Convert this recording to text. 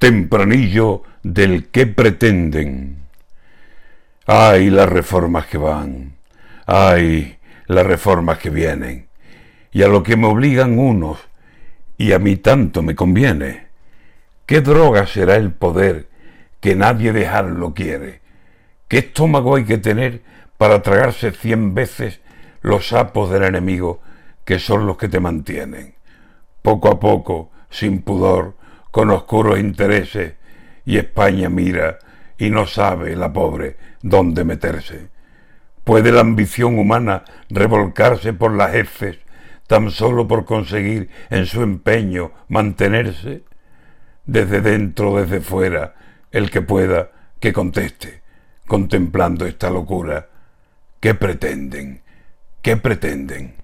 tempranillo del que pretenden. Ay, las reformas que van, ay, las reformas que vienen, y a lo que me obligan unos, y a mí tanto me conviene. ¿Qué droga será el poder que nadie dejarlo quiere? ¿Qué estómago hay que tener para tragarse cien veces los sapos del enemigo que son los que te mantienen? Poco a poco, sin pudor, con oscuros intereses, y España mira y no sabe, la pobre, dónde meterse. ¿Puede la ambición humana revolcarse por las heces tan solo por conseguir en su empeño mantenerse? Desde dentro, desde fuera, el que pueda, que conteste, contemplando esta locura. ¿Qué pretenden? ¿Qué pretenden?